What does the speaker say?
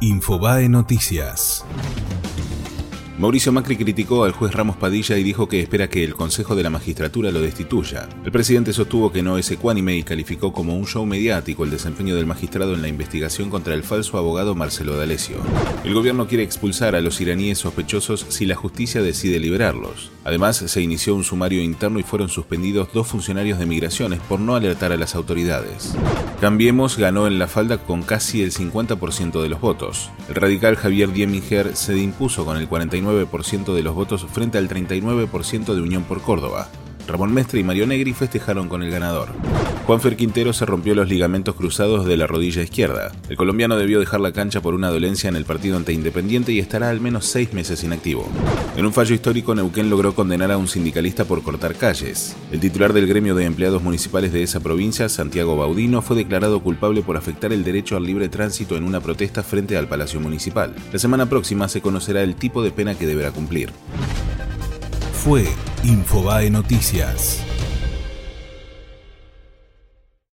Infobae Noticias. Mauricio Macri criticó al juez Ramos Padilla y dijo que espera que el Consejo de la Magistratura lo destituya. El presidente sostuvo que no es ecuánime y calificó como un show mediático el desempeño del magistrado en la investigación contra el falso abogado Marcelo D'Alessio. El gobierno quiere expulsar a los iraníes sospechosos si la justicia decide liberarlos. Además, se inició un sumario interno y fueron suspendidos dos funcionarios de migraciones por no alertar a las autoridades. Cambiemos ganó en la falda con casi el 50% de los votos. El radical Javier Dieminger se impuso con el 49% de los votos frente al 39% de Unión por Córdoba. Ramón Mestre y Mario Negri festejaron con el ganador. Juanfer Quintero se rompió los ligamentos cruzados de la rodilla izquierda. El colombiano debió dejar la cancha por una dolencia en el partido ante Independiente y estará al menos seis meses inactivo. En un fallo histórico, Neuquén logró condenar a un sindicalista por cortar calles. El titular del gremio de empleados municipales de esa provincia, Santiago Baudino, fue declarado culpable por afectar el derecho al libre tránsito en una protesta frente al Palacio Municipal. La semana próxima se conocerá el tipo de pena que deberá cumplir. Fue Infobae Noticias.